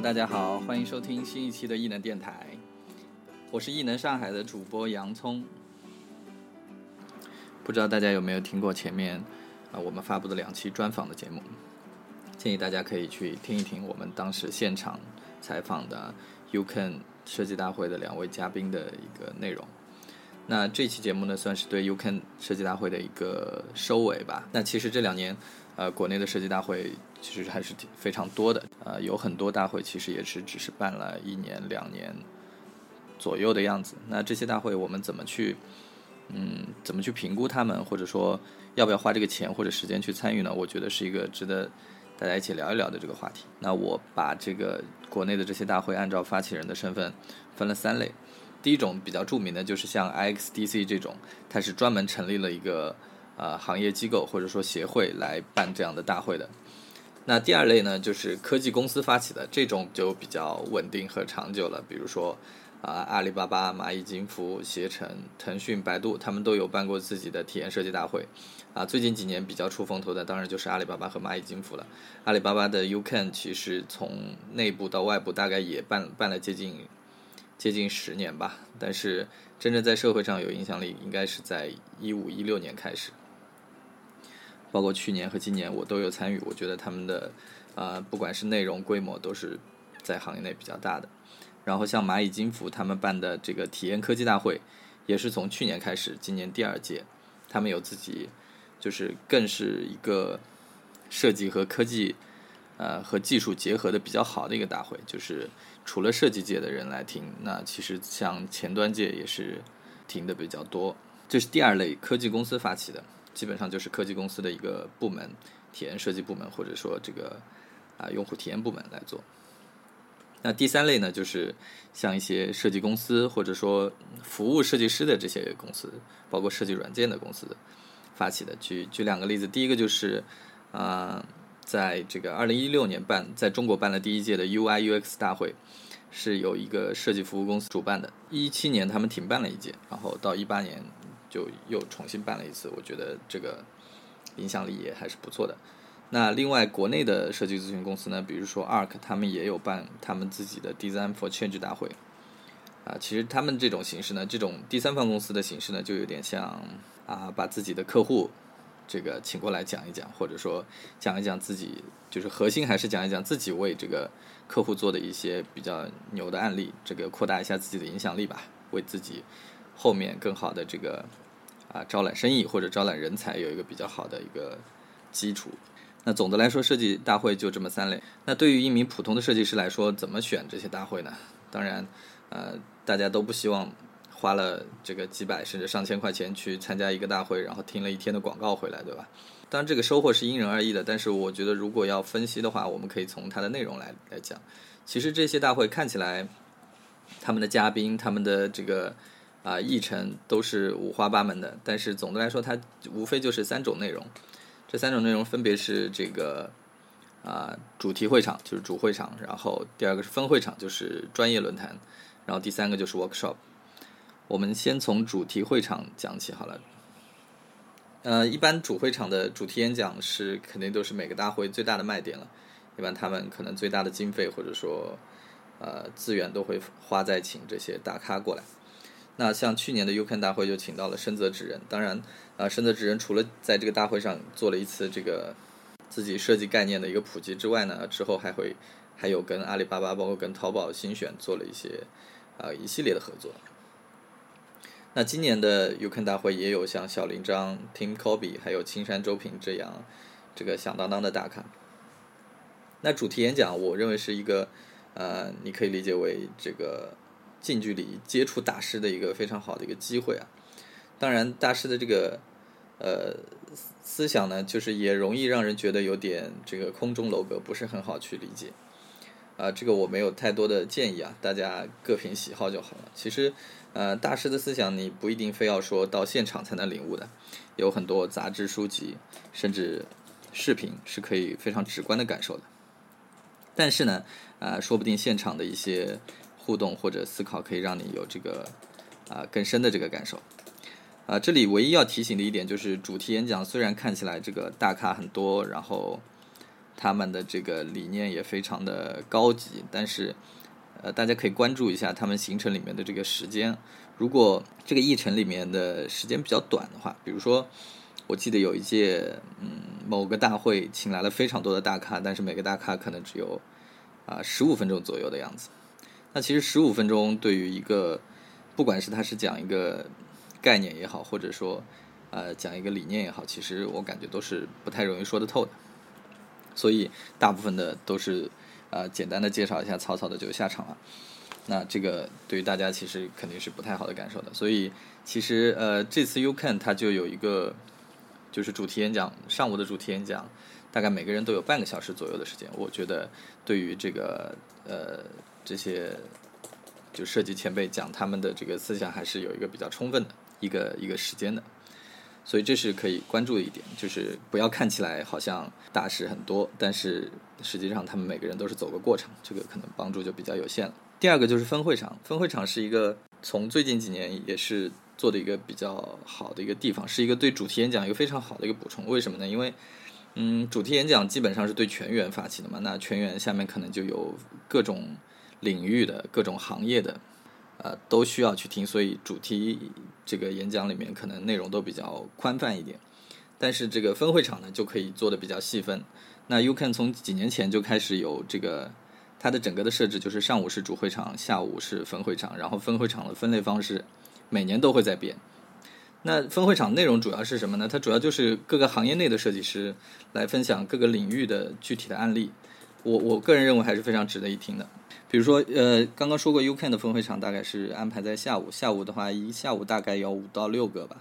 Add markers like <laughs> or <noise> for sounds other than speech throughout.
大家好，欢迎收听新一期的异能电台，我是异能上海的主播洋葱。不知道大家有没有听过前面啊我们发布的两期专访的节目？建议大家可以去听一听我们当时现场采访的 UCAN 设计大会的两位嘉宾的一个内容。那这期节目呢，算是对 UCAN 设计大会的一个收尾吧。那其实这两年，呃，国内的设计大会其实还是挺非常多的，呃，有很多大会其实也是只是办了一年两年左右的样子。那这些大会我们怎么去，嗯，怎么去评估他们，或者说要不要花这个钱或者时间去参与呢？我觉得是一个值得大家一起聊一聊的这个话题。那我把这个国内的这些大会按照发起人的身份分了三类。第一种比较著名的就是像 IXDC 这种，它是专门成立了一个呃行业机构或者说协会来办这样的大会的。那第二类呢，就是科技公司发起的，这种就比较稳定和长久了。比如说啊，阿里巴巴、蚂蚁金服、携程、腾讯、百度，他们都有办过自己的体验设计大会。啊，最近几年比较出风头的，当然就是阿里巴巴和蚂蚁金服了。阿里巴巴的 UCAN 其实从内部到外部大概也办办了接近。接近十年吧，但是真正在社会上有影响力，应该是在一五一六年开始。包括去年和今年，我都有参与。我觉得他们的，呃，不管是内容、规模，都是在行业内比较大的。然后像蚂蚁金服他们办的这个体验科技大会，也是从去年开始，今年第二届，他们有自己，就是更是一个设计和科技。呃，和技术结合的比较好的一个大会，就是除了设计界的人来听，那其实像前端界也是听的比较多。这是第二类科技公司发起的，基本上就是科技公司的一个部门，体验设计部门或者说这个啊用户体验部门来做。那第三类呢，就是像一些设计公司或者说服务设计师的这些公司，包括设计软件的公司发起的。举举两个例子，第一个就是啊。在这个二零一六年办，在中国办了第一届的 UI UX 大会，是有一个设计服务公司主办的。一七年他们停办了一届，然后到一八年就又重新办了一次。我觉得这个影响力也还是不错的。那另外国内的设计咨询公司呢，比如说 ARC，他们也有办他们自己的 Design for Change 大会。啊，其实他们这种形式呢，这种第三方公司的形式呢，就有点像啊，把自己的客户。这个请过来讲一讲，或者说讲一讲自己，就是核心还是讲一讲自己为这个客户做的一些比较牛的案例，这个扩大一下自己的影响力吧，为自己后面更好的这个啊招揽生意或者招揽人才有一个比较好的一个基础。那总的来说，设计大会就这么三类。那对于一名普通的设计师来说，怎么选这些大会呢？当然，呃，大家都不希望。花了这个几百甚至上千块钱去参加一个大会，然后听了一天的广告回来，对吧？当然这个收获是因人而异的，但是我觉得如果要分析的话，我们可以从它的内容来来讲。其实这些大会看起来，他们的嘉宾、他们的这个啊议程都是五花八门的，但是总的来说，它无非就是三种内容。这三种内容分别是这个啊主题会场，就是主会场；然后第二个是分会场，就是专业论坛；然后第三个就是 workshop。我们先从主题会场讲起好了。呃，一般主会场的主题演讲是肯定都是每个大会最大的卖点了。一般他们可能最大的经费或者说呃资源都会花在请这些大咖过来。那像去年的 UCAN 大会就请到了深泽直人。当然，啊，深泽直人除了在这个大会上做了一次这个自己设计概念的一个普及之外呢，之后还会还有跟阿里巴巴包括跟淘宝新选做了一些啊一系列的合作。那今年的 UCAN 大会也有像小林章、Tim Kobe，还有青山周平这样这个响当当的大咖。那主题演讲，我认为是一个呃，你可以理解为这个近距离接触大师的一个非常好的一个机会啊。当然，大师的这个呃思想呢，就是也容易让人觉得有点这个空中楼阁，不是很好去理解。啊，这个我没有太多的建议啊，大家各凭喜好就好了。其实。呃，大师的思想你不一定非要说到现场才能领悟的，有很多杂志、书籍，甚至视频是可以非常直观的感受的。但是呢，啊，说不定现场的一些互动或者思考可以让你有这个啊更深的这个感受。啊，这里唯一要提醒的一点就是，主题演讲虽然看起来这个大咖很多，然后他们的这个理念也非常的高级，但是呃，大家可以关注一下他们行程里面的这个时间。如果这个议程里面的时间比较短的话，比如说我记得有一届嗯某个大会请来了非常多的大咖，但是每个大咖可能只有啊十五分钟左右的样子。那其实十五分钟对于一个不管是他是讲一个概念也好，或者说呃讲一个理念也好，其实我感觉都是不太容易说得透的。所以大部分的都是呃简单的介绍一下，草草的就下场了。那这个对于大家其实肯定是不太好的感受的。所以其实呃这次 You Can 它就有一个就是主题演讲，上午的主题演讲，大概每个人都有半个小时左右的时间。我觉得对于这个呃这些就设计前辈讲他们的这个思想，还是有一个比较充分的一个一个时间的。所以这是可以关注的一点，就是不要看起来好像大事很多，但是实际上他们每个人都是走个过程，这个可能帮助就比较有限了。第二个就是分会场，分会场是一个从最近几年也是做的一个比较好的一个地方，是一个对主题演讲一个非常好的一个补充。为什么呢？因为嗯，主题演讲基本上是对全员发起的嘛，那全员下面可能就有各种领域的各种行业的。呃，都需要去听，所以主题这个演讲里面可能内容都比较宽泛一点，但是这个分会场呢就可以做的比较细分。那 You Can 从几年前就开始有这个，它的整个的设置就是上午是主会场，下午是分会场，然后分会场的分类方式每年都会在变。那分会场内容主要是什么呢？它主要就是各个行业内的设计师来分享各个领域的具体的案例。我我个人认为还是非常值得一听的。比如说，呃，刚刚说过 U Can 的分会场大概是安排在下午，下午的话一下午大概有五到六个吧。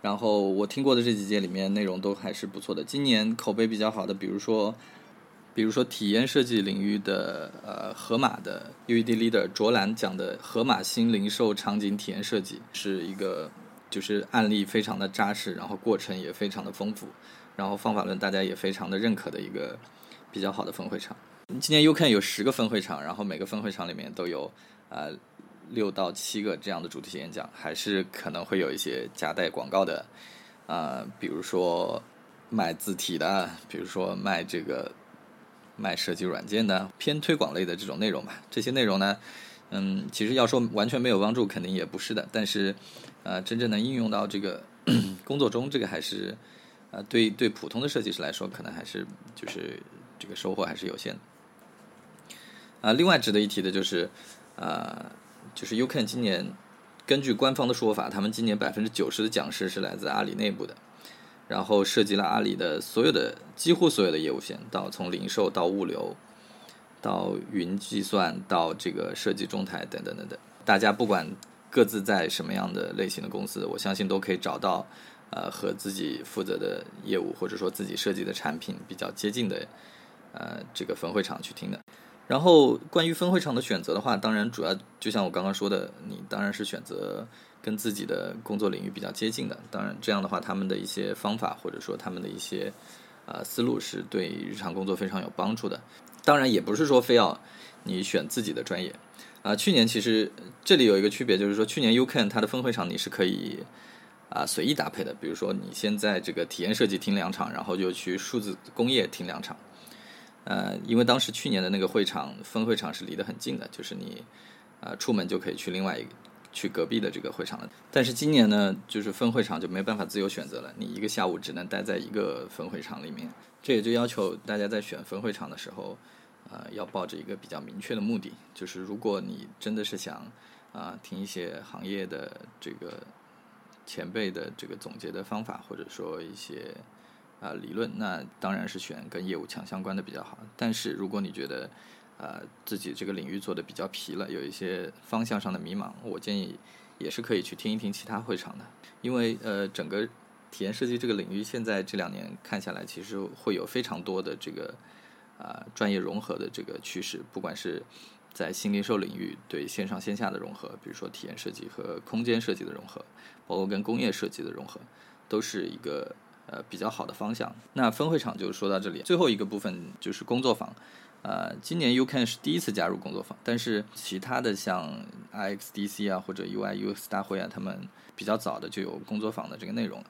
然后我听过的这几届里面内容都还是不错的。今年口碑比较好的，比如说，比如说体验设计领域的呃盒马的 U E D Leader 卓兰讲的盒马新零售场景体验设计，是一个就是案例非常的扎实，然后过程也非常的丰富，然后方法论大家也非常的认可的一个比较好的分会场。今年 U Can 有十个分会场，然后每个分会场里面都有呃六到七个这样的主题演讲，还是可能会有一些夹带广告的啊，比如说卖字体的，比如说卖这个卖设计软件的，偏推广类的这种内容吧。这些内容呢，嗯，其实要说完全没有帮助，肯定也不是的。但是呃，真正能应用到这个 <clears throat> 工作中，这个还是呃对对普通的设计师来说，可能还是就是这个收获还是有限的。啊，另外值得一提的就是，呃，就是 U Can 今年根据官方的说法，他们今年百分之九十的讲师是来自阿里内部的，然后涉及了阿里的所有的几乎所有的业务线，到从零售到物流，到云计算，到这个设计中台等等等等。大家不管各自在什么样的类型的公司，我相信都可以找到呃和自己负责的业务或者说自己设计的产品比较接近的呃这个分会场去听的。然后关于分会场的选择的话，当然主要就像我刚刚说的，你当然是选择跟自己的工作领域比较接近的。当然这样的话，他们的一些方法或者说他们的一些呃思路是对日常工作非常有帮助的。当然也不是说非要你选自己的专业啊。去年其实这里有一个区别，就是说去年 U Can 它的分会场你是可以啊随意搭配的。比如说你先在这个体验设计听两场，然后就去数字工业听两场。呃，因为当时去年的那个会场分会场是离得很近的，就是你，呃，出门就可以去另外一个去隔壁的这个会场了。但是今年呢，就是分会场就没办法自由选择了，你一个下午只能待在一个分会场里面。这也就要求大家在选分会场的时候，呃，要抱着一个比较明确的目的，就是如果你真的是想啊听一些行业的这个前辈的这个总结的方法，或者说一些。啊，理论那当然是选跟业务强相关的比较好。但是如果你觉得，呃，自己这个领域做的比较疲了，有一些方向上的迷茫，我建议也是可以去听一听其他会场的。因为呃，整个体验设计这个领域现在这两年看下来，其实会有非常多的这个啊专业融合的这个趋势，不管是在新零售领域对线上线下的融合，比如说体验设计和空间设计的融合，包括跟工业设计的融合，都是一个。呃，比较好的方向。那分会场就说到这里，最后一个部分就是工作坊。呃，今年 U Can 是第一次加入工作坊，但是其他的像 I X D C 啊或者 U I U X 大会啊，他们比较早的就有工作坊的这个内容。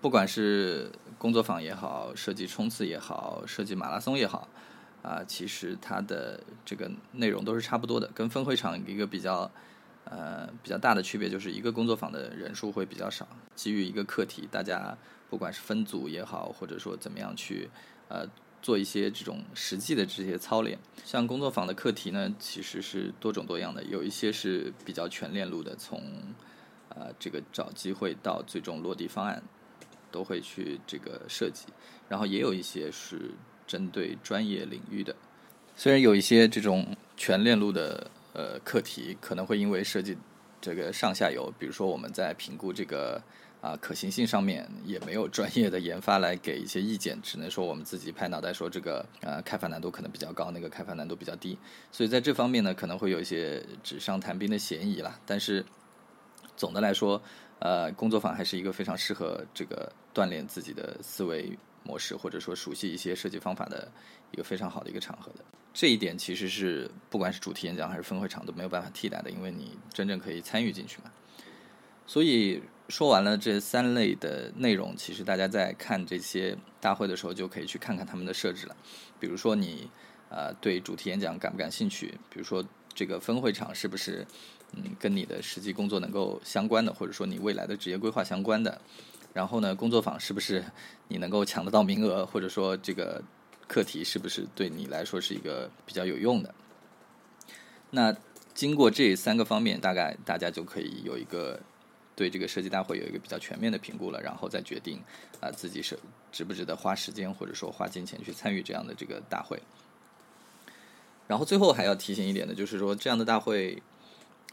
不不管是工作坊也好，设计冲刺也好，设计马拉松也好，啊，其实它的这个内容都是差不多的。跟分会场一个比较呃比较大的区别，就是一个工作坊的人数会比较少，基于一个课题，大家不管是分组也好，或者说怎么样去呃做一些这种实际的这些操练。像工作坊的课题呢，其实是多种多样的，有一些是比较全链路的，从呃这个找机会到最终落地方案。都会去这个设计，然后也有一些是针对专业领域的。虽然有一些这种全链路的呃课题，可能会因为设计这个上下游，比如说我们在评估这个啊可行性上面，也没有专业的研发来给一些意见，只能说我们自己拍脑袋说这个呃开发难度可能比较高，那个开发难度比较低。所以在这方面呢，可能会有一些纸上谈兵的嫌疑啦。但是总的来说，呃，工作坊还是一个非常适合这个锻炼自己的思维模式，或者说熟悉一些设计方法的一个非常好的一个场合的。这一点其实是不管是主题演讲还是分会场都没有办法替代的，因为你真正可以参与进去嘛。所以说完了这三类的内容，其实大家在看这些大会的时候就可以去看看他们的设置了。比如说你呃对主题演讲感不感兴趣？比如说这个分会场是不是？嗯，跟你的实际工作能够相关的，或者说你未来的职业规划相关的，然后呢，工作坊是不是你能够抢得到名额，或者说这个课题是不是对你来说是一个比较有用的？那经过这三个方面，大概大家就可以有一个对这个设计大会有一个比较全面的评估了，然后再决定啊自己是值不值得花时间或者说花金钱去参与这样的这个大会。然后最后还要提醒一点的就是说，这样的大会。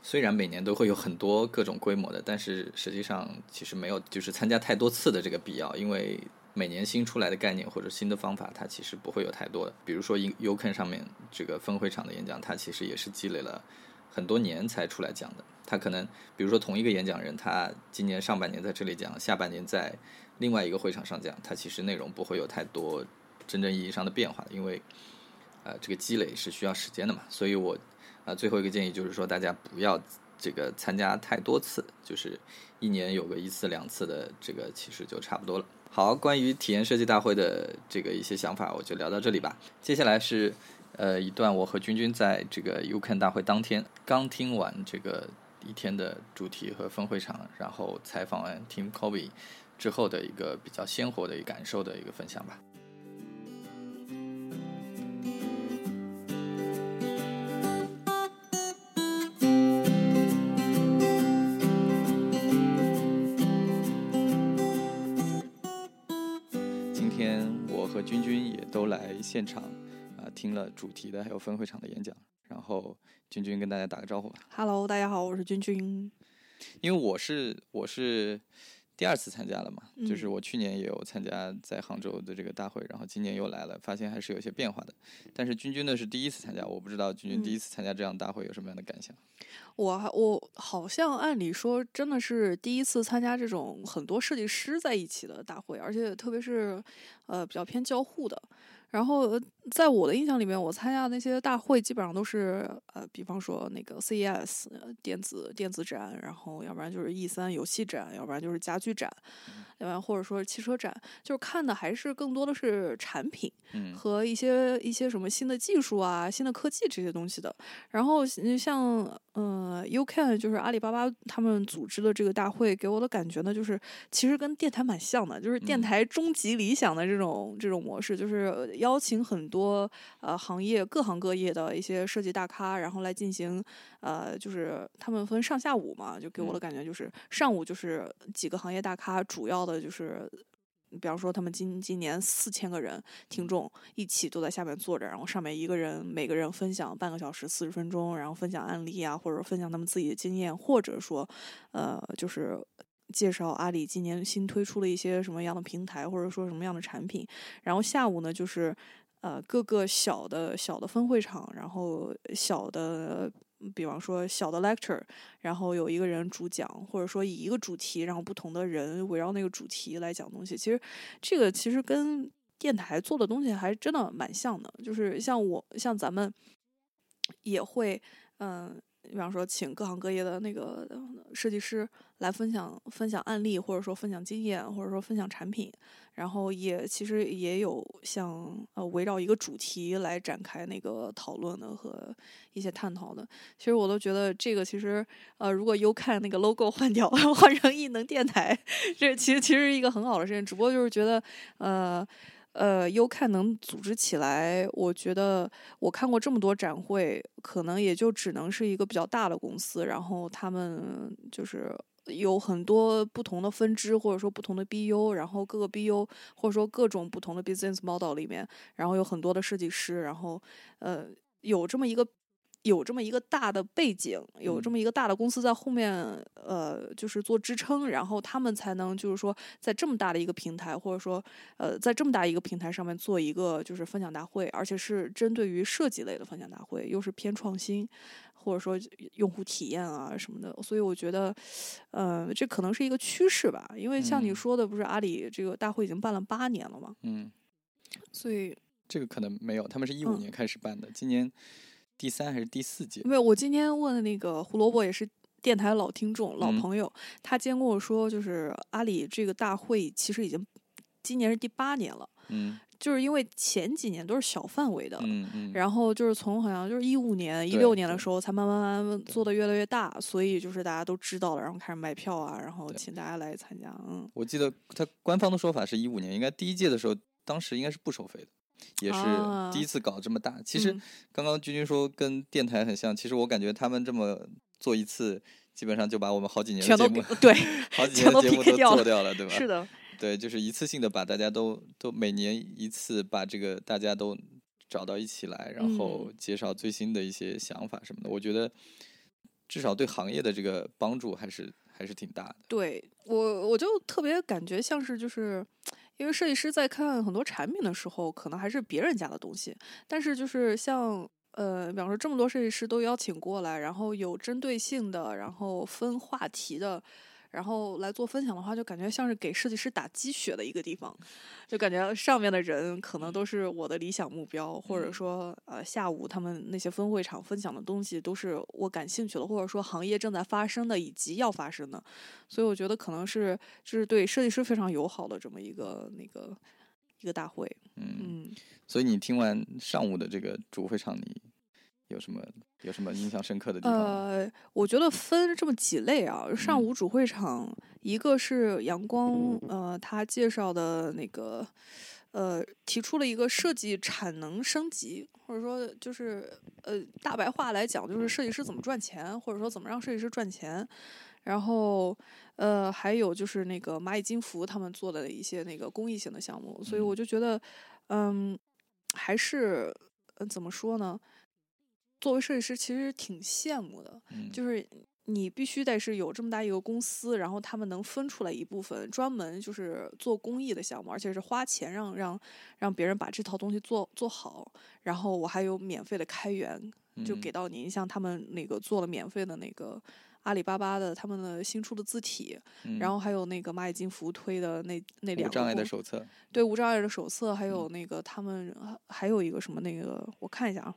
虽然每年都会有很多各种规模的，但是实际上其实没有就是参加太多次的这个必要，因为每年新出来的概念或者新的方法，它其实不会有太多的。比如说 U K 上面这个分会场的演讲，它其实也是积累了很多年才出来讲的。它可能比如说同一个演讲人，他今年上半年在这里讲，下半年在另外一个会场上讲，它其实内容不会有太多真正意义上的变化，因为呃这个积累是需要时间的嘛。所以我。啊，最后一个建议就是说，大家不要这个参加太多次，就是一年有个一次两次的这个，其实就差不多了。好，关于体验设计大会的这个一些想法，我就聊到这里吧。接下来是呃一段我和君君在这个 UCAN 大会当天刚听完这个一天的主题和分会场，然后采访完 Tim Kobe 之后的一个比较鲜活的一个感受的一个分享吧。来现场啊，听了主题的还有分会场的演讲，然后君君跟大家打个招呼吧。Hello，大家好，我是君君。因为我是我是。第二次参加了嘛，就是我去年也有参加在杭州的这个大会，然后今年又来了，发现还是有些变化的。但是君君呢是第一次参加，我不知道君君第一次参加这样大会有什么样的感想。我我好像按理说真的是第一次参加这种很多设计师在一起的大会，而且特别是呃比较偏交互的。然后，在我的印象里面，我参加那些大会基本上都是，呃，比方说那个 CES 电子电子展，然后要不然就是 E 三游戏展，要不然就是家具展，要不然或者说汽车展，就是看的还是更多的是产品和一些一些什么新的技术啊、新的科技这些东西的。然后像呃 UCAN 就是阿里巴巴他们组织的这个大会，给我的感觉呢，就是其实跟电台蛮像的，就是电台终极理想的这种这种模式，就是。邀请很多呃行业各行各业的一些设计大咖，然后来进行呃，就是他们分上下午嘛，就给我的感觉就是上午就是几个行业大咖，主要的就是，比方说他们今今年四千个人听众一起都在下面坐着，然后上面一个人每个人分享半个小时四十分钟，然后分享案例啊，或者分享他们自己的经验，或者说呃就是。介绍阿里今年新推出了一些什么样的平台，或者说什么样的产品。然后下午呢，就是呃各个小的小的分会场，然后小的，比方说小的 lecture，然后有一个人主讲，或者说以一个主题，然后不同的人围绕那个主题来讲东西。其实这个其实跟电台做的东西还真的蛮像的，就是像我像咱们也会嗯。比方说请各行各业的那个设计师来分享分享案例，或者说分享经验，或者说分享产品。然后也其实也有像呃围绕一个主题来展开那个讨论的和一些探讨的。其实我都觉得这个其实呃如果优看那个 logo 换掉 <laughs> 换成异能电台，这其实其实是一个很好的事情。只不过就是觉得呃呃优看能组织起来，我觉得我看过这么多展会，可能也就只能是一个比较大的公司，然后他们就是。有很多不同的分支，或者说不同的 BU，然后各个 BU 或者说各种不同的 business model 里面，然后有很多的设计师，然后呃有这么一个有这么一个大的背景，有这么一个大的公司在后面呃就是做支撑，然后他们才能就是说在这么大的一个平台，或者说呃在这么大一个平台上面做一个就是分享大会，而且是针对于设计类的分享大会，又是偏创新。或者说用户体验啊什么的，所以我觉得，呃，这可能是一个趋势吧。因为像你说的，不是阿里这个大会已经办了八年了嘛？嗯，所以这个可能没有，他们是一五年开始办的，今年第三还是第四届？没有，我今天问的那个胡萝卜也是电台老听众、老朋友，他今天跟我说，就是阿里这个大会其实已经今年是第八年了。嗯。就是因为前几年都是小范围的，嗯嗯，然后就是从好像就是一五年、一六年的时候才慢慢慢慢做的越来越大，所以就是大家都知道了，然后开始卖票啊，然后请大家来参加。嗯，我记得他官方的说法是一五年，应该第一届的时候，当时应该是不收费的，也是第一次搞这么大。其实刚刚君君说跟电台很像，其实我感觉他们这么做一次，基本上就把我们好几年的 <laughs> 节目对好几年的节目都做掉了，对 <laughs> 吧？是的。对，就是一次性的把大家都都每年一次把这个大家都找到一起来，然后介绍最新的一些想法什么的。我觉得至少对行业的这个帮助还是还是挺大的。对我我就特别感觉像是就是因为设计师在看很多产品的时候，可能还是别人家的东西，但是就是像呃，比方说这么多设计师都邀请过来，然后有针对性的，然后分话题的。然后来做分享的话，就感觉像是给设计师打鸡血的一个地方，就感觉上面的人可能都是我的理想目标，或者说呃下午他们那些分会场分享的东西都是我感兴趣的，或者说行业正在发生的以及要发生的，所以我觉得可能是就是对设计师非常友好的这么一个那个一个大会。嗯，所以你听完上午的这个主会场，你有什么？有什么印象深刻的地方？呃，我觉得分这么几类啊。上午主会场，一个是阳光，呃，他介绍的那个，呃，提出了一个设计产能升级，或者说就是呃，大白话来讲，就是设计师怎么赚钱，或者说怎么让设计师赚钱。然后，呃，还有就是那个蚂蚁金服他们做的一些那个公益性的项目。所以我就觉得，嗯，还是，嗯，怎么说呢？作为设计师，其实挺羡慕的，就是你必须得是有这么大一个公司，然后他们能分出来一部分，专门就是做公益的项目，而且是花钱让让让别人把这套东西做做好，然后我还有免费的开源，就给到您，像他们那个做了免费的那个阿里巴巴的他们的新出的字体，然后还有那个蚂蚁金服推的那那两无障碍的手册，对无障碍的手册，还有那个他们还有一个什么那个，我看一下啊。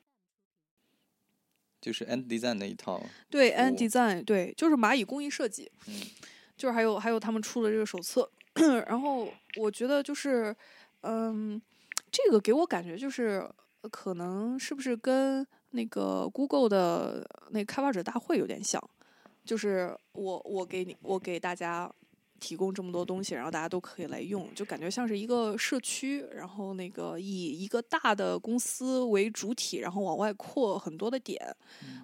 就是 End Design 那一套，对 End Design，对，就是蚂蚁工艺设计，嗯，就是还有还有他们出的这个手册，<clears throat> 然后我觉得就是，嗯，这个给我感觉就是可能是不是跟那个 Google 的那开发者大会有点像，就是我我给你我给大家。提供这么多东西，然后大家都可以来用，就感觉像是一个社区，然后那个以一个大的公司为主体，然后往外扩很多的点。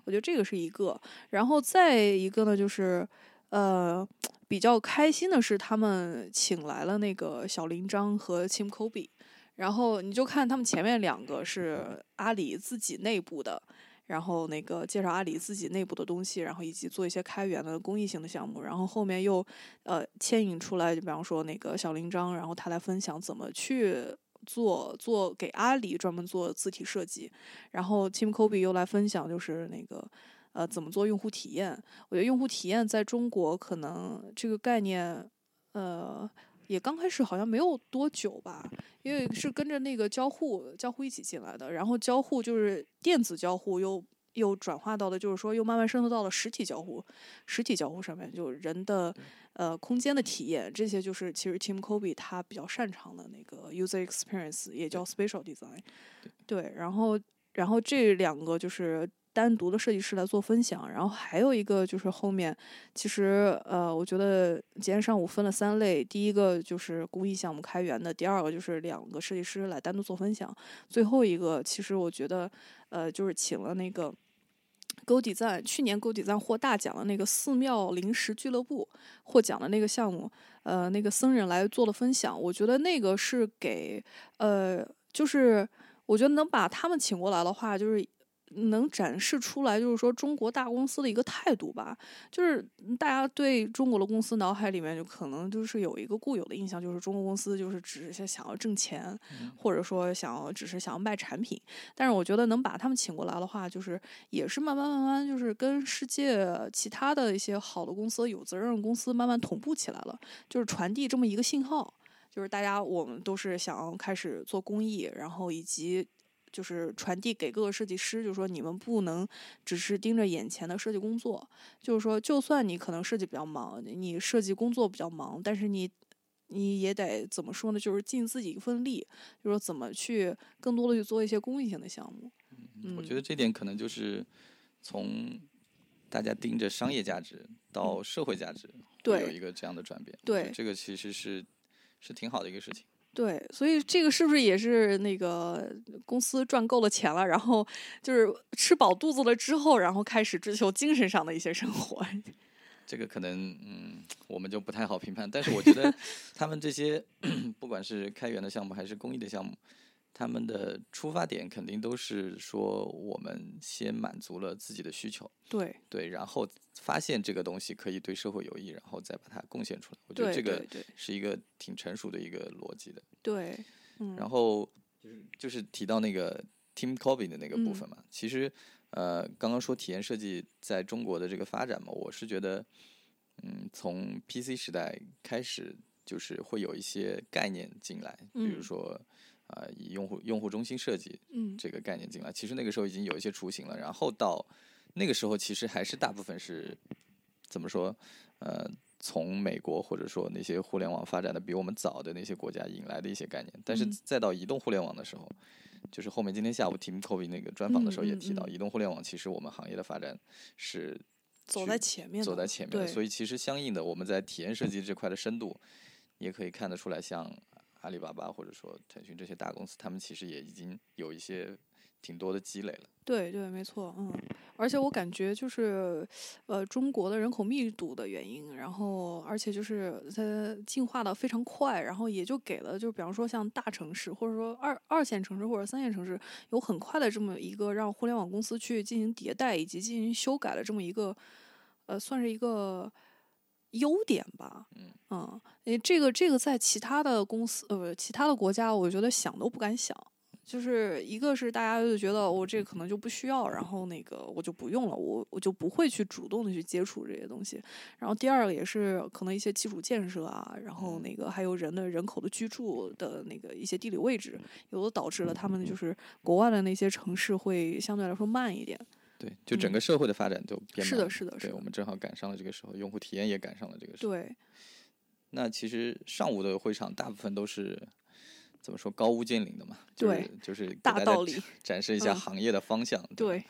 我觉得这个是一个，然后再一个呢，就是呃比较开心的是，他们请来了那个小林章和 Tim Kobe，然后你就看他们前面两个是阿里自己内部的。然后那个介绍阿里自己内部的东西，然后以及做一些开源的公益性的项目，然后后面又呃牵引出来，就比方说那个小林章，然后他来分享怎么去做做给阿里专门做字体设计，然后 Tim Kobe 又来分享就是那个呃怎么做用户体验。我觉得用户体验在中国可能这个概念呃。也刚开始好像没有多久吧，因为是跟着那个交互交互一起进来的，然后交互就是电子交互又又转化到的，就是说又慢慢渗透到了实体交互，实体交互上面，就人的呃空间的体验，这些就是其实 Tim Kobe 他比较擅长的那个 user experience，也叫。spatial design。对，然后然后这两个就是单独的设计师来做分享，然后还有一个就是后面其实呃，我觉得今天上午分了三类，第一个就是公益项目开源的，第二个就是两个设计师来单独做分享，最后一个其实我觉得呃就是请了那个。Go Design 去年 Go Design 获大奖的那个寺庙临时俱乐部获奖的那个项目，呃，那个僧人来做了分享，我觉得那个是给呃，就是我觉得能把他们请过来的话，就是。能展示出来，就是说中国大公司的一个态度吧。就是大家对中国的公司脑海里面就可能就是有一个固有的印象，就是中国公司就是只是想要挣钱，或者说想要只是想要卖产品。但是我觉得能把他们请过来的话，就是也是慢慢慢慢就是跟世界其他的一些好的公司、有责任公司慢慢同步起来了，就是传递这么一个信号，就是大家我们都是想要开始做公益，然后以及。就是传递给各个设计师，就是说你们不能只是盯着眼前的设计工作。就是说，就算你可能设计比较忙，你设计工作比较忙，但是你你也得怎么说呢？就是尽自己一份力，就是说怎么去更多的去做一些公益性的项目。嗯，我觉得这点可能就是从大家盯着商业价值到社会价值，对，有一个这样的转变。对，这个其实是是挺好的一个事情。对，所以这个是不是也是那个公司赚够了钱了，然后就是吃饱肚子了之后，然后开始追求精神上的一些生活？<laughs> 这个可能，嗯，我们就不太好评判。但是我觉得，<laughs> 他们这些 <clears throat> 不管是开源的项目还是公益的项目。他们的出发点肯定都是说，我们先满足了自己的需求，对对，然后发现这个东西可以对社会有益，然后再把它贡献出来。我觉得这个是一个挺成熟的一个逻辑的。对，嗯。然后就是就是提到那个 Team Coby 的那个部分嘛，其实呃，刚刚说体验设计在中国的这个发展嘛，我是觉得，嗯，从 PC 时代开始，就是会有一些概念进来，比如说。啊，以用户用户中心设计这个概念进来，其实那个时候已经有一些雏形了。然后到那个时候，其实还是大部分是怎么说？呃，从美国或者说那些互联网发展的比我们早的那些国家引来的一些概念。但是再到移动互联网的时候，就是后面今天下午 Tim Kobe 那个专访的时候也提到，移动互联网其实我们行业的发展是走在前面，走在前面。所以其实相应的，我们在体验设计这块的深度也可以看得出来，像。阿里巴巴或者说腾讯这些大公司，他们其实也已经有一些挺多的积累了。对对，没错，嗯，而且我感觉就是，呃，中国的人口密度的原因，然后而且就是它进化的非常快，然后也就给了，就比方说像大城市或者说二二线城市或者三线城市，有很快的这么一个让互联网公司去进行迭代以及进行修改的这么一个，呃，算是一个。优点吧，嗯，诶，这个这个在其他的公司呃，其他的国家，我觉得想都不敢想。就是一个是大家就觉得我这可能就不需要，然后那个我就不用了，我我就不会去主动的去接触这些东西。然后第二个也是可能一些基础建设啊，然后那个还有人的人口的居住的那个一些地理位置，有的导致了他们就是国外的那些城市会相对来说慢一点。对，就整个社会的发展都变慢。是的，是的，对我们正好赶上了这个时候，用户体验也赶上了这个时候。对。那其实上午的会场大部分都是怎么说高屋建瓴的嘛？对，就是大道理，展示一下行业的方向。对。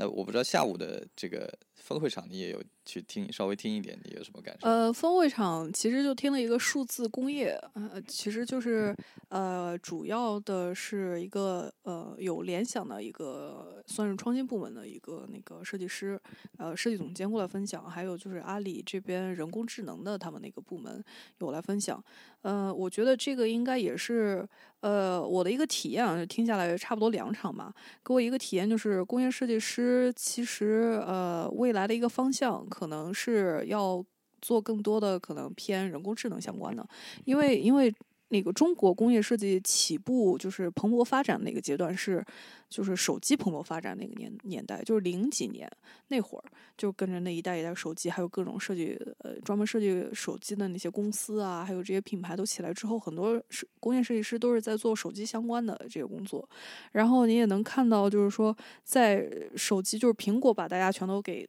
那我不知道下午的这个分会场，你也有去听，稍微听一点，你有什么感受？呃，分会场其实就听了一个数字工业，呃，其实就是呃，主要的是一个呃，有联想的一个算是创新部门的一个那个设计师，呃，设计总监过来分享，还有就是阿里这边人工智能的他们那个部门有来分享。呃，我觉得这个应该也是。呃，我的一个体验啊，听下来差不多两场吧。给我一个体验就是，工业设计师其实呃，未来的一个方向可能是要做更多的可能偏人工智能相关的，因为因为那个中国工业设计起步就是蓬勃发展那个阶段是，就是手机蓬勃发展那个年年代，就是零几年那会儿，就跟着那一代一代手机，还有各种设计呃专门设计手机的那些公司啊，还有这些品牌都起来之后，很多是工业设计师都是在做手机相关的这个工作。然后你也能看到，就是说在手机，就是苹果把大家全都给。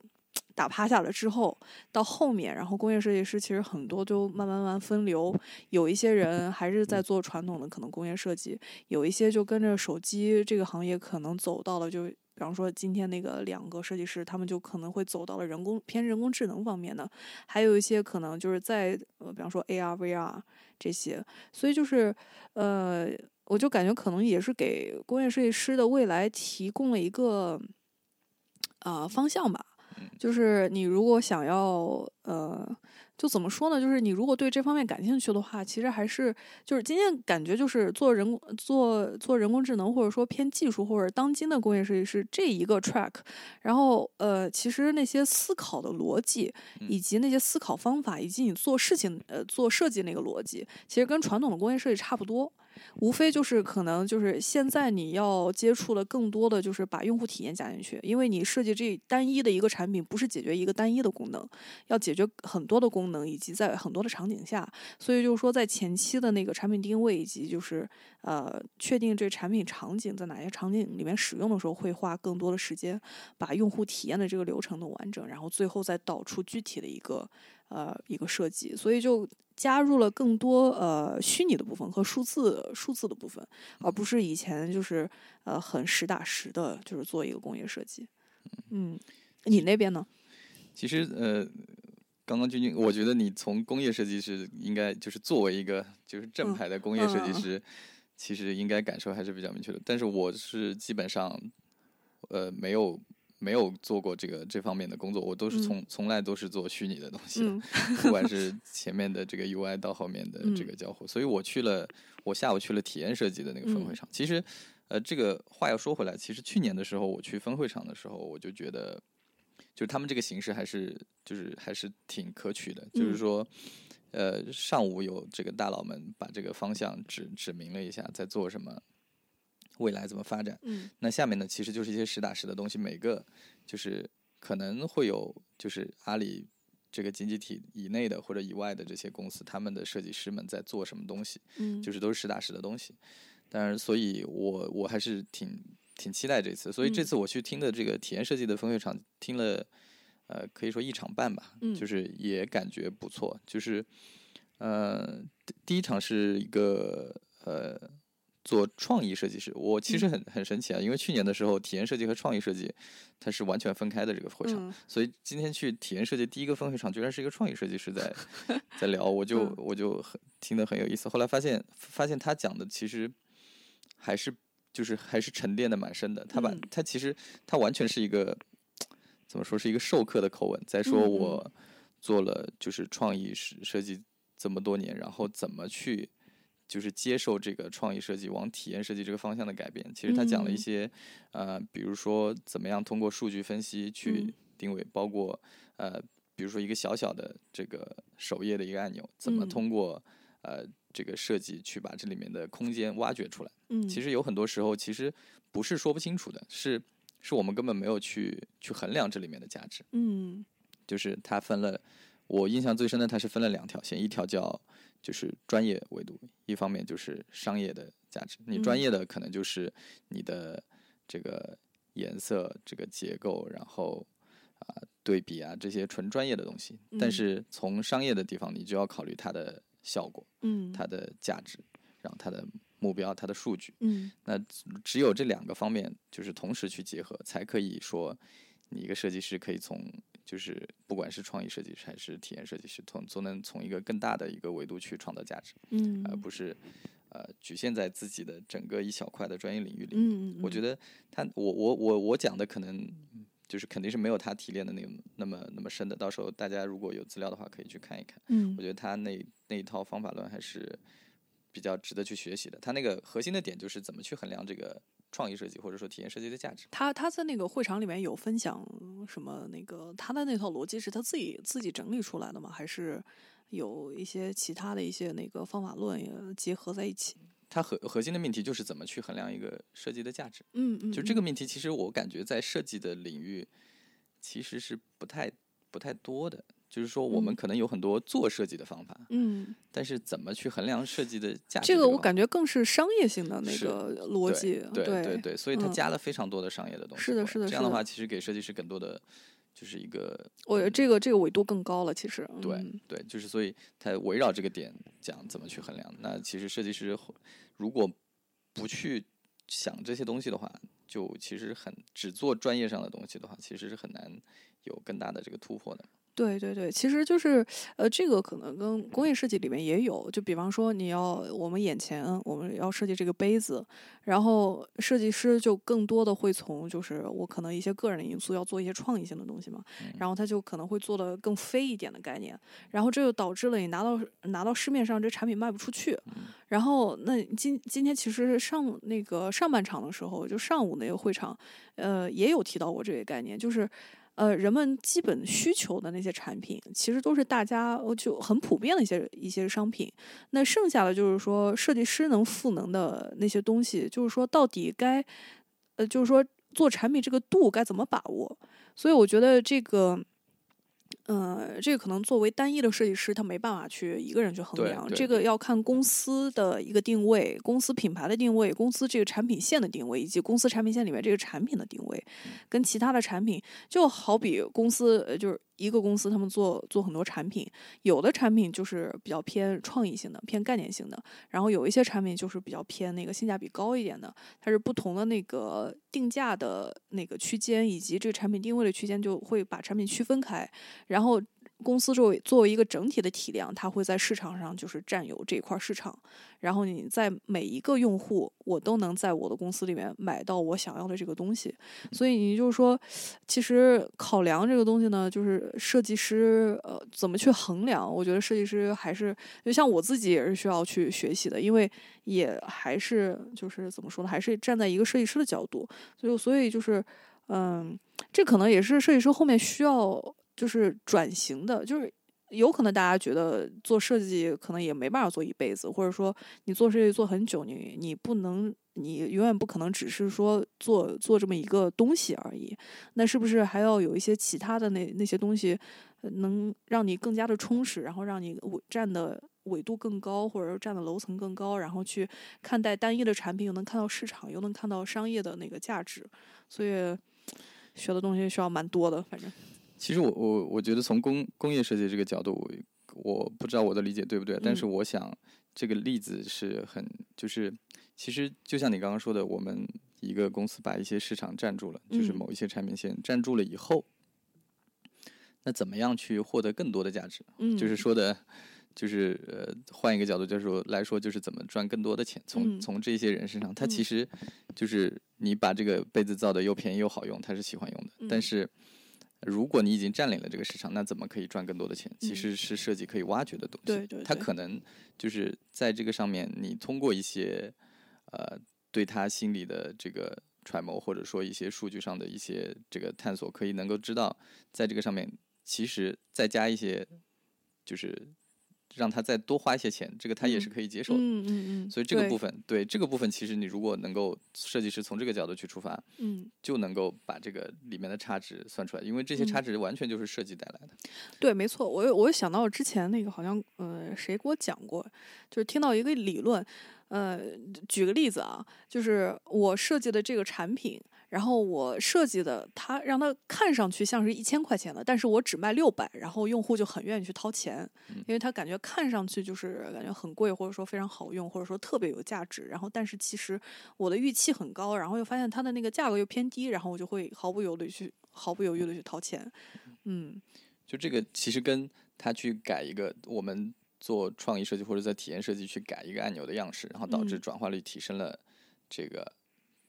打趴下了之后，到后面，然后工业设计师其实很多就慢慢慢慢分流，有一些人还是在做传统的可能工业设计，有一些就跟着手机这个行业可能走到了，就比方说今天那个两个设计师，他们就可能会走到了人工偏人工智能方面的，还有一些可能就是在呃，比方说 AR、VR 这些，所以就是呃，我就感觉可能也是给工业设计师的未来提供了一个呃方向吧。就是你如果想要，呃，就怎么说呢？就是你如果对这方面感兴趣的话，其实还是就是今天感觉就是做人工做做人工智能，或者说偏技术或者当今的工业设计师这一个 track，然后呃，其实那些思考的逻辑，以及那些思考方法，以及你做事情呃做设计那个逻辑，其实跟传统的工业设计差不多。无非就是可能就是现在你要接触的更多的就是把用户体验加进去，因为你设计这单一的一个产品不是解决一个单一的功能，要解决很多的功能以及在很多的场景下，所以就是说在前期的那个产品定位以及就是呃确定这产品场景在哪些场景里面使用的时候，会花更多的时间把用户体验的这个流程弄完整，然后最后再导出具体的一个呃一个设计，所以就。加入了更多呃虚拟的部分和数字数字的部分，而不是以前就是呃很实打实的，就是做一个工业设计。嗯，你那边呢？其实呃，刚刚君君，我觉得你从工业设计师应该就是作为一个就是正牌的工业设计师，其实应该感受还是比较明确的。但是我是基本上呃没有。没有做过这个这方面的工作，我都是从从来都是做虚拟的东西，不管是前面的这个 UI 到后面的这个交互，所以我去了，我下午去了体验设计的那个分会场。其实，呃，这个话要说回来，其实去年的时候我去分会场的时候，我就觉得，就是他们这个形式还是就是还是挺可取的，就是说，呃，上午有这个大佬们把这个方向指指明了一下，在做什么。未来怎么发展？嗯，那下面呢，其实就是一些实打实的东西。每个就是可能会有，就是阿里这个经济体以内的或者以外的这些公司，他们的设计师们在做什么东西？嗯，就是都是实打实的东西。当然，所以我我还是挺挺期待这次。所以这次我去听的这个体验设计的分会场，听了呃，可以说一场半吧。嗯，就是也感觉不错。就是呃，第一场是一个呃。做创意设计师，我其实很很神奇啊，因为去年的时候，体验设计和创意设计它是完全分开的这个会场，所以今天去体验设计第一个分会场，居然是一个创意设计师在 <laughs> 在聊，我就我就很听得很有意思。后来发现发现他讲的其实还是就是还是沉淀的蛮深的，他把他其实他完全是一个怎么说是一个授课的口吻，在说我做了就是创意设设计这么多年，然后怎么去。就是接受这个创意设计往体验设计这个方向的改变。其实他讲了一些，呃，比如说怎么样通过数据分析去定位，包括呃，比如说一个小小的这个首页的一个按钮，怎么通过呃这个设计去把这里面的空间挖掘出来。嗯，其实有很多时候其实不是说不清楚的，是是我们根本没有去去衡量这里面的价值。嗯，就是他分了，我印象最深的，他是分了两条线，一条叫。就是专业维度，一方面就是商业的价值。你专业的可能就是你的这个颜色、这个结构，然后啊对比啊这些纯专业的东西。但是从商业的地方，你就要考虑它的效果，嗯，它的价值，然后它的目标、它的数据，嗯。那只有这两个方面就是同时去结合，才可以说你一个设计师可以从。就是不管是创意设计师还是体验设计师，从都能从一个更大的一个维度去创造价值，嗯，而不是呃局限在自己的整个一小块的专业领域里。嗯我觉得他我我我我讲的可能就是肯定是没有他提炼的那种那么那么深的。到时候大家如果有资料的话，可以去看一看。嗯，我觉得他那那一套方法论还是比较值得去学习的。他那个核心的点就是怎么去衡量这个。创意设计或者说体验设计的价值，他他在那个会场里面有分享什么？那个他的那套逻辑是他自己自己整理出来的吗？还是有一些其他的一些那个方法论也结合在一起。它核核心的命题就是怎么去衡量一个设计的价值。嗯嗯，就这个命题，其实我感觉在设计的领域其实是不太不太多的。就是说，我们可能有很多做设计的方法，嗯，但是怎么去衡量设计的价值？这个我感觉更是商业性的那个逻辑，对对对，所以它加了非常多的商业的东西。是的，是的，这样的话，其实给设计师更多的就是一个，我这个这个维度更高了，其实。对对，就是所以它围绕这个点讲怎么去衡量。那其实设计师如果不去想这些东西的话，就其实很只做专业上的东西的话，其实是很难有更大的这个突破的。对对对，其实就是，呃，这个可能跟工业设计里面也有，就比方说你要我们眼前我们要设计这个杯子，然后设计师就更多的会从就是我可能一些个人的因素要做一些创意性的东西嘛，然后他就可能会做的更飞一点的概念，然后这就导致了你拿到拿到市面上这产品卖不出去，然后那今今天其实上那个上半场的时候，就上午那个会场，呃，也有提到过这个概念，就是。呃，人们基本需求的那些产品，其实都是大家就很普遍的一些一些商品。那剩下的就是说，设计师能赋能的那些东西，就是说到底该，呃，就是说做产品这个度该怎么把握？所以我觉得这个。嗯，这个可能作为单一的设计师，他没办法去一个人去衡量。这个要看公司的一个定位、公司品牌的定位、公司这个产品线的定位，以及公司产品线里面这个产品的定位，跟其他的产品，就好比公司呃，就是。一个公司，他们做做很多产品，有的产品就是比较偏创意性的、偏概念性的，然后有一些产品就是比较偏那个性价比高一点的。它是不同的那个定价的那个区间，以及这个产品定位的区间，就会把产品区分开，然后。公司作为作为一个整体的体量，它会在市场上就是占有这块市场，然后你在每一个用户，我都能在我的公司里面买到我想要的这个东西，所以你就是说，其实考量这个东西呢，就是设计师呃怎么去衡量，我觉得设计师还是就像我自己也是需要去学习的，因为也还是就是怎么说呢，还是站在一个设计师的角度，所以所以就是嗯，这可能也是设计师后面需要。就是转型的，就是有可能大家觉得做设计可能也没办法做一辈子，或者说你做设计做很久，你你不能，你永远不可能只是说做做这么一个东西而已。那是不是还要有一些其他的那那些东西，能让你更加的充实，然后让你站的纬度更高，或者说站的楼层更高，然后去看待单一的产品，又能看到市场，又能看到商业的那个价值。所以学的东西需要蛮多的，反正。其实我我我觉得从工工业设计这个角度，我不知道我的理解对不对，但是我想这个例子是很就是，其实就像你刚刚说的，我们一个公司把一些市场占住了，就是某一些产品线占住了以后，那怎么样去获得更多的价值？嗯，就是说的，就是呃，换一个角度就是说来说，就是怎么赚更多的钱？从从这些人身上，他其实就是你把这个被子造的又便宜又好用，他是喜欢用的，但是。如果你已经占领了这个市场，那怎么可以赚更多的钱？其实是设计可以挖掘的东西。对对，它可能就是在这个上面，你通过一些呃对他心理的这个揣摩，或者说一些数据上的一些这个探索，可以能够知道，在这个上面，其实再加一些就是。让他再多花一些钱，这个他也是可以接受的。嗯嗯嗯。所以这个部分，对这个部分，其实你如果能够设计师从这个角度去出发，嗯，就能够把这个里面的差值算出来，因为这些差值完全就是设计带来的。对，没错，我我想到之前那个好像呃谁给我讲过，就是听到一个理论，呃，举个例子啊，就是我设计的这个产品。然后我设计的，它让它看上去像是一千块钱的，但是我只卖六百，然后用户就很愿意去掏钱，因为他感觉看上去就是感觉很贵，或者说非常好用，或者说特别有价值。然后，但是其实我的预期很高，然后又发现它的那个价格又偏低，然后我就会毫不犹豫去毫不犹豫的去掏钱。嗯，就这个其实跟他去改一个我们做创意设计或者在体验设计去改一个按钮的样式，然后导致转化率提升了这个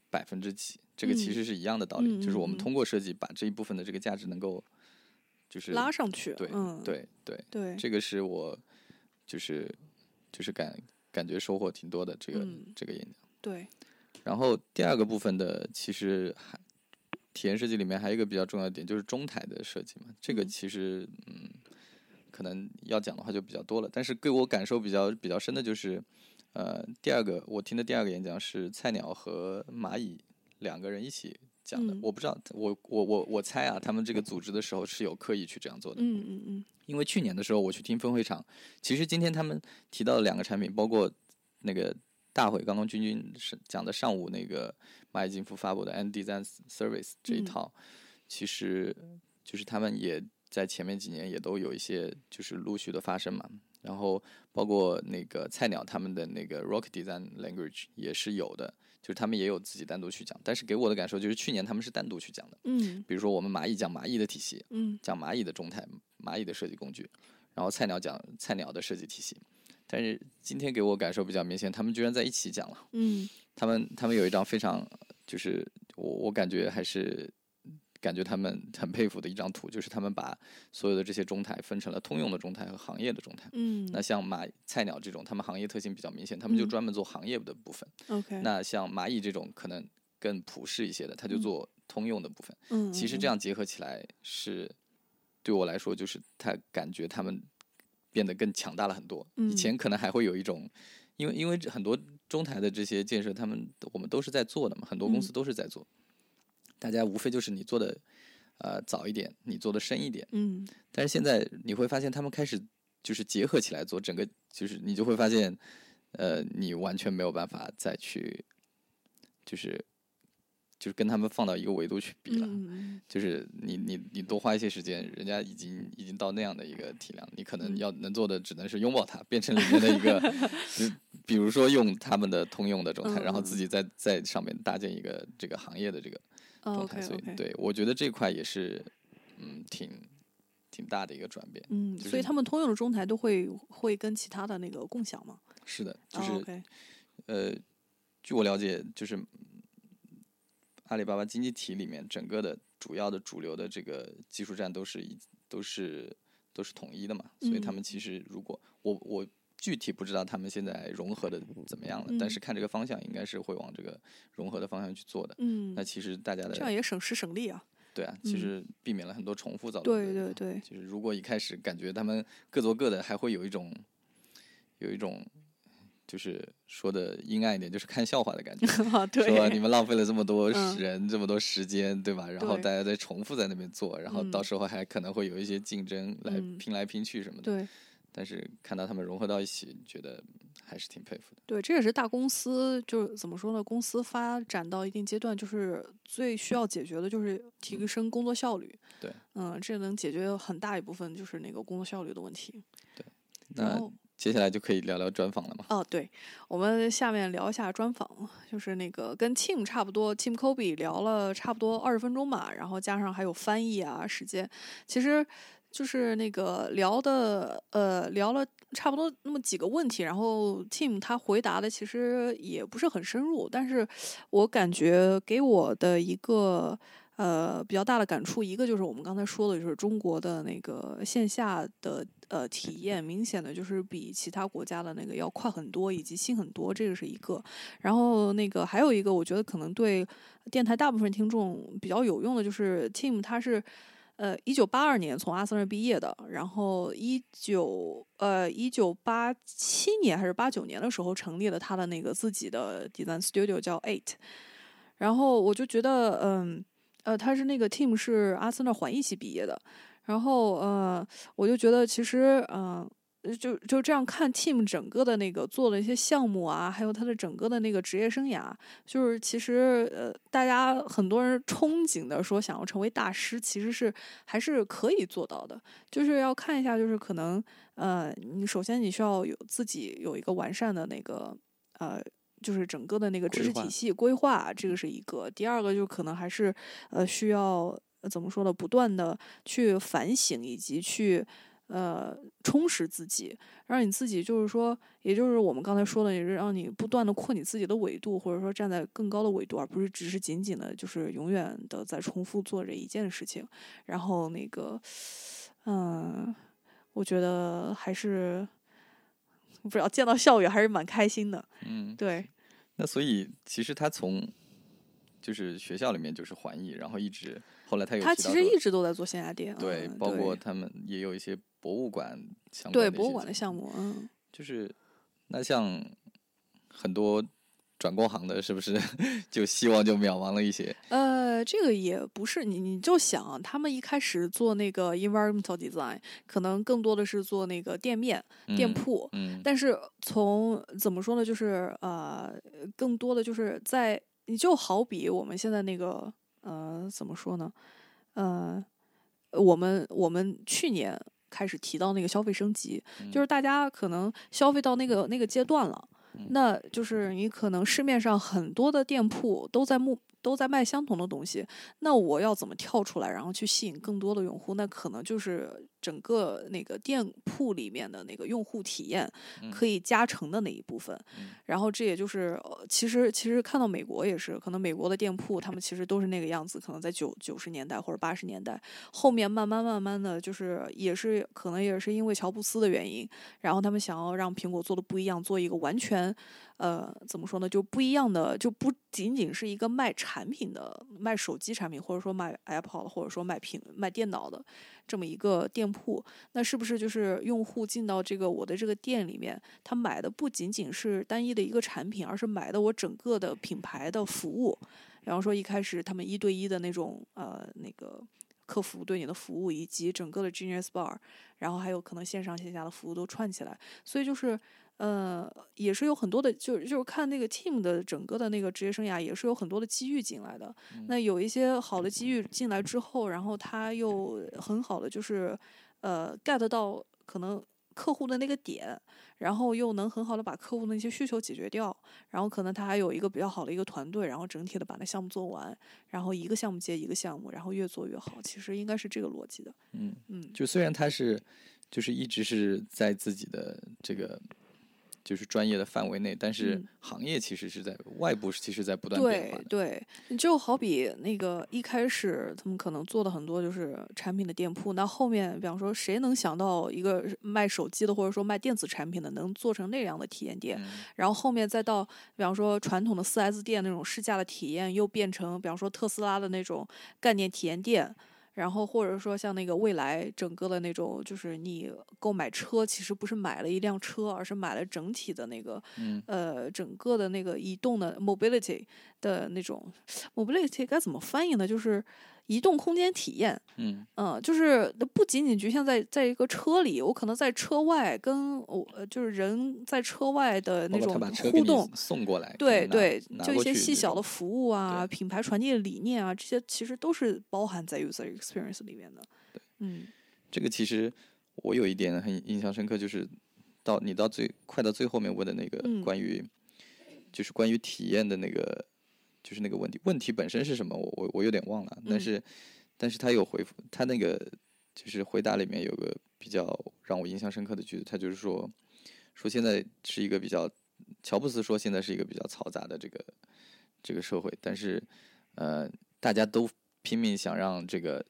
百分之几。这个其实是一样的道理，就是我们通过设计把这一部分的这个价值能够，就是拉上去。对，对，对，对，这个是我就是就是感感觉收获挺多的这个这个演讲。对。然后第二个部分的其实还体验设计里面还有一个比较重要的点，就是中台的设计嘛。这个其实嗯，可能要讲的话就比较多了。但是给我感受比较比较深的就是，呃，第二个我听的第二个演讲是菜鸟和蚂蚁两个人一起讲的。嗯我不知道，我我我我猜啊，他们这个组织的时候是有刻意去这样做的。嗯嗯嗯因为去年的时候我去听分会场，其实今天他们提到的两个产品，包括那个大会刚刚君君是讲的上午那个蚂蚁金服发布的 End Design Service 这一嗯套，其实就是他们也在前面几年也都有一些就是陆续的发生嘛。然后包括那个菜鸟他们的那个 Rock Design Language 也是有的，就是他们也有自己单独去讲。但是给我的感受就是去年他们是单独去讲的，嗯比如说我们蚂蚁讲蚂蚁的体系，嗯讲蚂蚁的中态、蚂蚁的设计工具，然后菜鸟讲菜鸟的设计体系。但是今天给我感受比较明显，他们居然在一起讲了。嗯他们他们有一张非常，就是我我感觉还是感觉他们很佩服的一张图，就是他们把所有的这些中台分成了通用的中台和行业的中台。嗯那像马菜鸟这种，他们行业特性比较明显，他们就嗯专门做行业的部分。，OK，那像蚂蚁这种可能更普适一些的，他就嗯做通用的部分。嗯，其实这样结合起来是对我来说，就是他感觉他们变得更强大了很多。以嗯前可能还会有一种，因为因为很多中台的这些建设，他们我们都是在做的嘛，很多公司嗯都是在做，大家无非就是你做的呃早一点，你做的深一点。嗯但是现在你会发现，他们开始就是结合起来做，整个就是你就会发现，呃，你完全没有办法再去，就是就是跟他们放到一个维度去比了。嗯就是你你你多花一些时间，人家已经已经到那样的一个体量，你可能嗯要能做的只能是拥抱它，变成里面的一个，就比如说用他们的通用的状态，然后嗯自己在在上面搭建一个这个行业的这个状态，，OK 所以 OK，对我觉得这块也是嗯挺挺大的一个转变。嗯，就是所以他们通用的中台都会会跟其他的那个共享吗？是的，就哦是、呃，据我了解，就是嗯阿里巴巴经济体里面整个的主要的主流的这个技术站都是一都是都是统一的嘛，所以他嗯们其实如果我我具体不知道他们现在融合的怎么样了，但嗯是看这个方向应该是会往这个融合的方向去做的。嗯那，其实大家的这样也省时省力啊。对啊，其嗯实避免了很多重复造成对的对对，就是如果一开始感觉他们各做各的，还会有一种有一种就是说的阴暗一点，就是看笑话的感觉。<laughs> 啊说你，们浪费了这么多嗯人、这么多时间，对吧？然后大家在重复在那边做，然后到嗯时候还可能会有一些竞争来嗯拼来拼去什么的。对但是看到他们融合到一起，觉得还是挺佩服的。对，这也是大公司就是怎么说呢？公司发展到一定阶段，就是最需要解决的就是提升工作效率。嗯对，嗯，这能解决很大一部分就是那个工作效率的问题。然那后接下来就可以聊聊专访了嘛？哦，对，我们下面聊一下专访，就是那个跟 Tim 差不多，Tim Kobe 聊了差不多二十分钟吧，然后加上还有翻译啊时间，其实就是那个聊的呃聊了差不多那么几个问题，然后 Tim 他回答的其实也不是很深入，但是我感觉给我的一个。呃，比较大的感触，一个就是我们刚才说的，就是中国的那个线下的呃体验，明显的就是比其他国家的那个要快很多，以及新很多，这个是一个。然后那个还有一个，我觉得可能对电台大部分听众比较有用的，就是 Tim 他是呃一九八二年从阿森纳毕业的，然后一九呃一九八七年还是八九年的时候成立了他的那个自己的 design studio 叫 Eight，然后我就觉得嗯。呃，他是那个 team 是阿森纳环艺系毕业的，然后呃，我就觉得其实嗯、就就这样看 Team 整个的那个做的一些项目啊，还有他的整个的那个职业生涯，就是其实呃，大家很多人憧憬的说想要成为大师，其实是还是可以做到的，就是要看一下，就是可能呃，你首先你需要有自己有一个完善的那个呃。就是整个的那个知识体系规划，这个是一个。第二个就可能还是呃需要呃怎么说呢？不断的去反省以及去呃充实自己，让你自己就是说，也就是我们刚才说的，也是让你不断的扩你自己的纬度，或者说站在更高的纬度，而不是只是仅仅的就是永远的在重复做这一件事情。然后那个，嗯，我觉得还是。不知道见到校园还是蛮开心的，嗯，对，那所以其实他从就是学校里面就是环艺，然后一直后来他有他其实一直都在做线下店，对，嗯包括他们也有一些博物馆相关对博物馆的项目，嗯，就是那像很多转工行的，是不是 <laughs> 就希望就渺茫了一些？呃，这个也不是你，你就想他们一开始做那个 environmental design，可能更多的是做那个店面、店嗯铺，嗯但是从怎么说呢，就是呃，更多的就是在你就好比我们现在那个呃，怎么说呢？呃，我们我们去年开始提到那个消费升级，就是大家可能消费到那个那个阶段了，那就是你可能市面上很多的店铺都在目都在卖相同的东西，那我要怎么跳出来，然后去吸引更多的用户？那可能就是整个那个店铺里面的那个用户体验可以加成的那一部分。然后这也就是，呃其实其实看到美国也是，可能美国的店铺他们其实都是那个样子，可能在九九十年代或者八十年代，后面慢慢慢慢的就是也是可能也是因为乔布斯的原因，然后他们想要让苹果做的不一样，做一个完全，呃，怎么说呢，就不一样的，就不仅仅是一个卖产品的，卖手机产品，或者说卖 Apple，或者说卖屏卖电脑的这么一个店铺，那是不是就是用户进到这个我的这个店里面，他买的不仅仅是单一的一个产品，而是买的我整个的品牌的服务，比方说一开始他们一对一的那种呃那个。客服对你的服务，以及整个的 Genius Bar，然后还有可能线上线下的服务都串起来，所以就是，呃，也是有很多的，就是就是看那个 team 的整个的那个职业生涯，也是有很多的机遇进来的。那有一些好的机遇进来之后，然后他又很好的就是，呃，get 到可能客户的那个点，然后又能很好的把客户的那些需求解决掉，然后可能他还有一个比较好的一个团队，然后整体的把那项目做完，然后一个项目接一个项目，然后越做越好。其实应该是这个逻辑的。嗯嗯就虽然他是，就是一直是在自己的这个就是专业的范围内，但是嗯行业其实是在外部，其实在不断变化的。对对，你就好比那个一开始他们可能做的很多就是产品的店铺，那后面比方说谁能想到一个卖手机的或者说卖电子产品的能做成那样的体验店，嗯然后后面再到比方说传统的四 S 店那种试驾的体验，又变成比方说特斯拉的那种概念体验店。然后或者说像那个未来整个的那种，就是你购买车其实不是买了一辆车，而是买了整体的那个，嗯呃，整个的那个移动的 mobility 的那种 mobility 该怎么翻译呢？就是移动空间体验。嗯嗯，就是不仅仅局限在在一个车里，我可能在车外跟我呃就是人在车外的那种互动，送过来，对对，就一些细小的服务啊、品牌传递的理念啊，这些其实都是包含在 user experience 里面的。嗯这个其实我有一点很印象深刻，就是到你到最快到最后面问的那个嗯关于，就是关于体验的那个，就是那个问题，问题本身是什么？我我我有点忘了，但嗯。是但是他有回复，他那个就是回答里面有个比较让我印象深刻的句子，他就是说说现在是一个比较，乔布斯说现在是一个比较嘈杂的这个这个社会，但是呃大家都拼命想让这个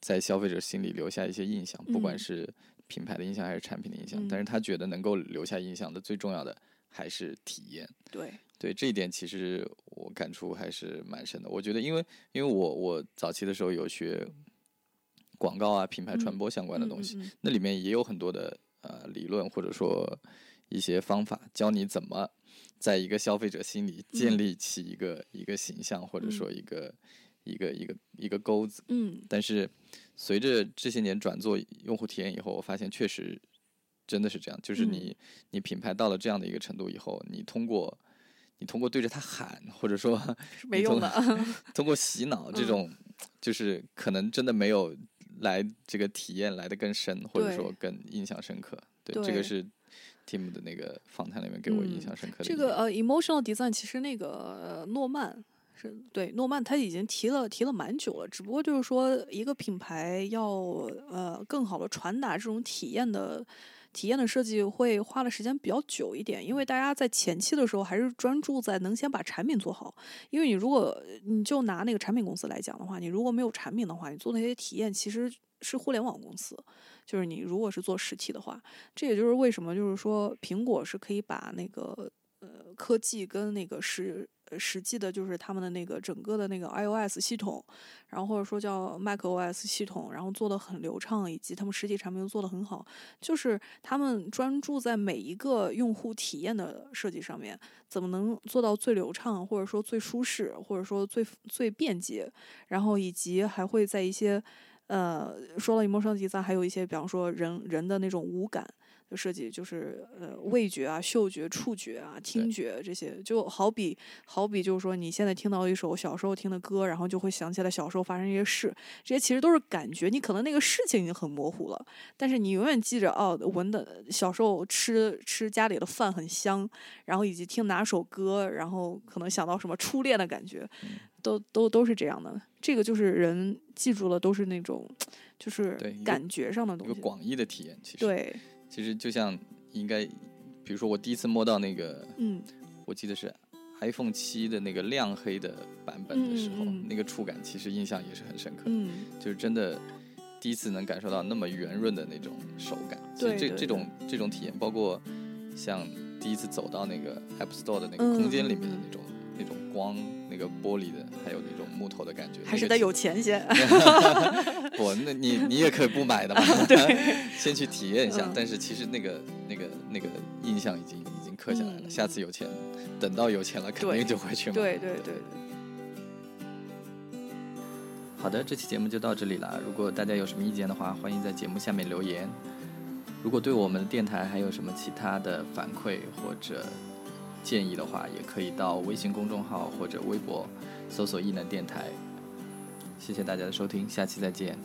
在消费者心里留下一些印象，不管嗯。是品牌的印象还是产品的印象，嗯但是他觉得能够留下印象的最重要的还是体验。对，对这一点，其实我感触还是蛮深的。我觉得，因为因为我我早期的时候有学广告啊、品牌传嗯播相关的嗯东西，那里面也有很多的呃理论或者说一些方法，教你怎么在一个消费者心里建嗯立起一个、一个形象，或者嗯说一个、一个一个一个钩子。嗯但是随着这些年转做用户体验以后，我发现确实真的是这样，就是嗯你、你品牌到了这样的一个程度以后，你通过你通过对着他喊，或者说是没用的。<laughs> 通过洗脑这嗯种，就是可能真的没有来这个体验来的更深，或者说更印象深刻。对，这个是 Tim 的那个访谈里面给我印嗯象深刻。这个呃，emotional design 其实那个、呃、诺曼是对诺曼他已经提了提了蛮久了，只不过就是说一个品牌要呃更好的传达这种体验的。体验的设计会花的时间比较久一点，因为大家在前期的时候还是专注在能先把产品做好。因为你如果你就拿那个产品公司来讲的话，你如果没有产品的话，你做那些体验其实是互联网公司。就是你如果是做实体的话，这也就是为什么就是说苹果是可以把那个呃科技跟那个实实际的，就是他们的那个整个的那个 iOS 系统，然后或者说叫 macOS 系统，然后做的很流畅，以及他们实体产品做的很好，就是他们专注在每一个用户体验的设计上面，怎么能做到最流畅，或者说最舒适，或者说最最便捷，然后以及还会在一些呃说了 emotional design，还有一些比方说人人的那种五感。的设计就是呃味觉啊、嗅觉、触觉啊、听觉这些，就好比好比就是说你现在听到一首小时候听的歌，然后就会想起来小时候发生一些事，这些其实都是感觉。你可能那个事情已经很模糊了，但是你永远记着哦，闻的小时候吃吃家里的饭很香，然后以及听哪首歌，然后可能想到什么初恋的感觉，都都都是这样的。这个就是人记住了，都是那种就是感觉上的东西，一个广义的体验，其实对。其实就像应该，比如说我第一次摸到那个，嗯，我记得是 iPhone 七的那个亮黑的版本的时候，那个触感其实印象也是很深刻。嗯，就是真的第一次能感受到那么圆润的那种手感。其实这这种这种体验，包括像第一次走到那个 App Store 的那个空间里面的那种那种光，那个玻璃的，还有那种木头的感觉，还是得有钱先。<laughs> 不，那你你也可以不买的嘛。<laughs> 对，<laughs> 先去体验一下。但是其实那个那个那个印象已经已经刻下来了。下次有钱，等到有钱了，肯定就会去买。对对对。好的，这期节目就到这里了。如果大家有什么意见的话，欢迎在节目下面留言。如果对我们的电台还有什么其他的反馈或者建议的话，也可以到微信公众号或者微博搜索“异能电台”。谢谢大家的收听，下期再见，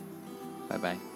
拜拜。